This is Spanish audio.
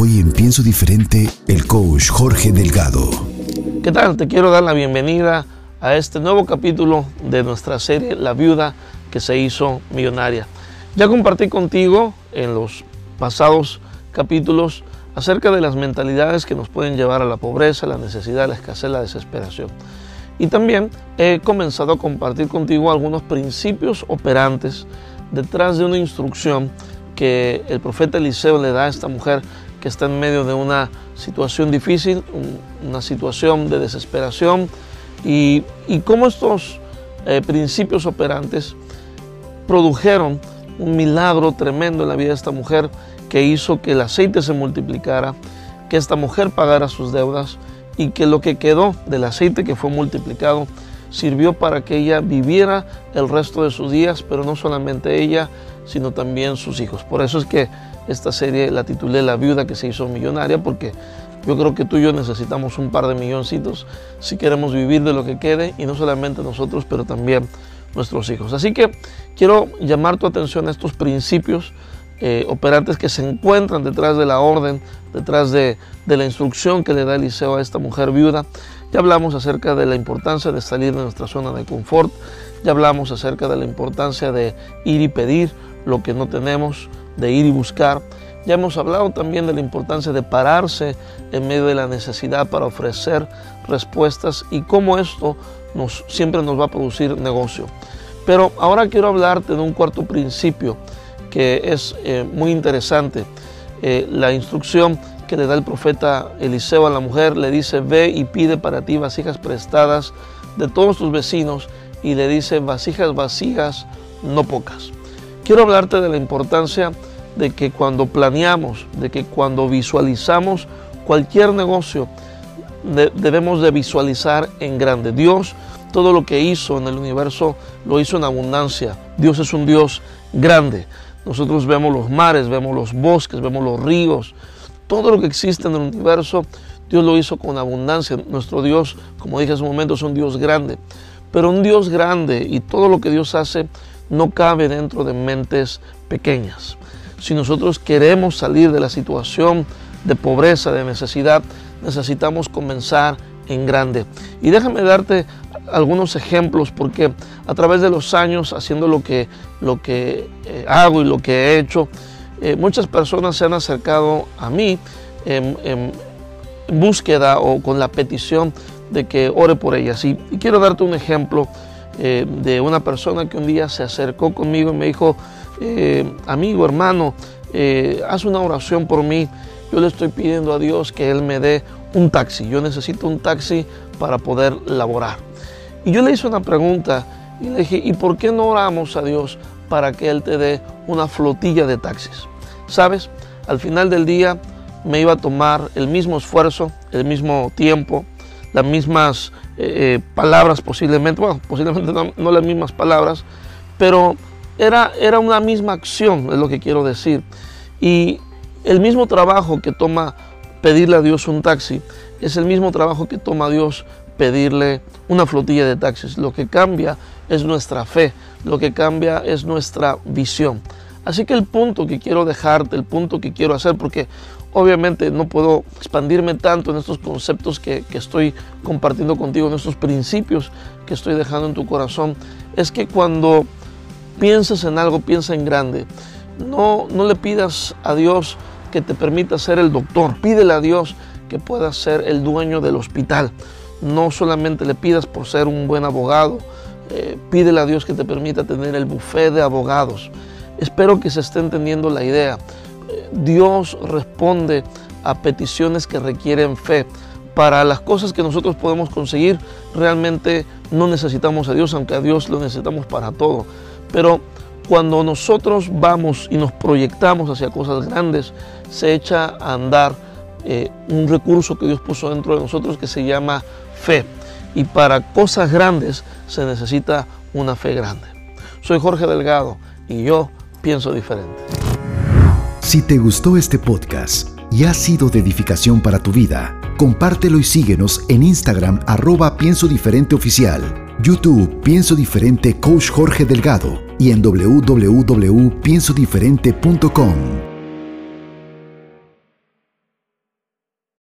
Hoy en Pienso Diferente, el coach Jorge Delgado. ¿Qué tal? Te quiero dar la bienvenida a este nuevo capítulo de nuestra serie La viuda que se hizo millonaria. Ya compartí contigo en los pasados capítulos acerca de las mentalidades que nos pueden llevar a la pobreza, la necesidad, la escasez, la desesperación. Y también he comenzado a compartir contigo algunos principios operantes detrás de una instrucción que el profeta Eliseo le da a esta mujer que está en medio de una situación difícil, una situación de desesperación, y, cómo estos eh, principios operantes produjeron un milagro tremendo en la vida de esta mujer que hizo que el aceite se multiplicara, que esta mujer pagara sus deudas y que lo que quedó del aceite que fue multiplicado sirvió para que ella viviera el resto de sus días, pero no solamente ella, sino también sus hijos. Por eso es que esta serie la titulé La viuda que se hizo millonaria, porque yo creo que tú y yo necesitamos un par de milloncitos si queremos vivir de lo que quede, y no solamente nosotros, pero también nuestros hijos. Así que quiero llamar tu atención a estos principios eh, operantes que se encuentran detrás de la orden, detrás de, la instrucción que le da Eliseo a esta mujer viuda. Ya hablamos acerca de la importancia de salir de nuestra zona de confort, ya hablamos acerca de la importancia de ir y pedir lo que no tenemos, de ir y buscar. Ya hemos hablado también de la importancia de pararse en medio de la necesidad para ofrecer respuestas y cómo esto nos, siempre nos va a producir negocio. Pero ahora quiero hablarte de un cuarto principio que es eh, muy interesante. Eh, la instrucción que le da el profeta Eliseo a la mujer le dice, ve y pide para ti vasijas prestadas de todos tus vecinos y le dice, vasijas vacías, no pocas. Quiero hablarte de la importancia de que cuando planeamos, de que cuando visualizamos cualquier negocio, debemos de visualizar en grande. Dios todo lo que hizo en el universo lo hizo en abundancia. Dios es un Dios grande. Nosotros vemos los mares, vemos los bosques, vemos los ríos, todo lo que existe en el universo, Dios lo hizo con abundancia. Nuestro Dios, como dije hace un momento, es un Dios grande. Pero un Dios grande y todo lo que Dios hace no cabe dentro de mentes pequeñas. Si nosotros queremos salir de la situación de pobreza, de necesidad, necesitamos comenzar en grande. Y déjame darte algunos ejemplos porque a través de los años haciendo lo que, lo que eh, hago y lo que he hecho, eh, muchas personas se han acercado a mí en, búsqueda o con la petición de que ore por ellas. Y, quiero darte un ejemplo eh, de una persona que un día se acercó conmigo y me dijo, amigo, hermano, haz una oración por mí. Yo le estoy pidiendo a Dios que Él me dé un taxi. Yo necesito un taxi para poder laborar. Y yo le hice una pregunta y le dije, ¿y por qué no oramos a Dios para que Él te dé una flotilla de taxis? ¿Sabes? Al final del día me iba a tomar el mismo esfuerzo, el mismo tiempo, las mismas eh, eh, palabras posiblemente, bueno, posiblemente no, las mismas palabras, pero era, era una misma acción, es lo que quiero decir. Y el mismo trabajo que toma pedirle a Dios un taxi es el mismo trabajo que toma Dios pedirle una flotilla de taxis. Lo que cambia es nuestra fe, lo que cambia es nuestra visión. Así que el punto que quiero dejarte, el punto que quiero hacer, porque obviamente no puedo expandirme tanto en estos conceptos que, estoy compartiendo contigo, en estos principios que estoy dejando en tu corazón, es que cuando piensas en algo, piensa en grande. No, no le pidas a Dios que te permita ser el doctor, pídele a Dios que pueda ser el dueño del hospital no solamente le pidas por ser un buen abogado, eh, pídele a Dios que te permita tener el buffet de abogados. Espero que se esté entendiendo la idea. Dios responde a peticiones que requieren fe. Para las cosas que nosotros podemos conseguir, realmente no necesitamos a Dios, aunque a Dios lo necesitamos para todo. Pero cuando nosotros vamos y nos proyectamos hacia cosas grandes, se echa a andar eh, un recurso que Dios puso dentro de nosotros que se llama fe. Y para cosas grandes se necesita una fe grande. Soy Jorge Delgado y yo pienso diferente. Si te gustó este podcast y ha sido de edificación para tu vida, compártelo y síguenos en Instagram arroba pienso diferente oficial, YouTube Pienso Diferente Coach Jorge Delgado y en www.piensodiferente.com.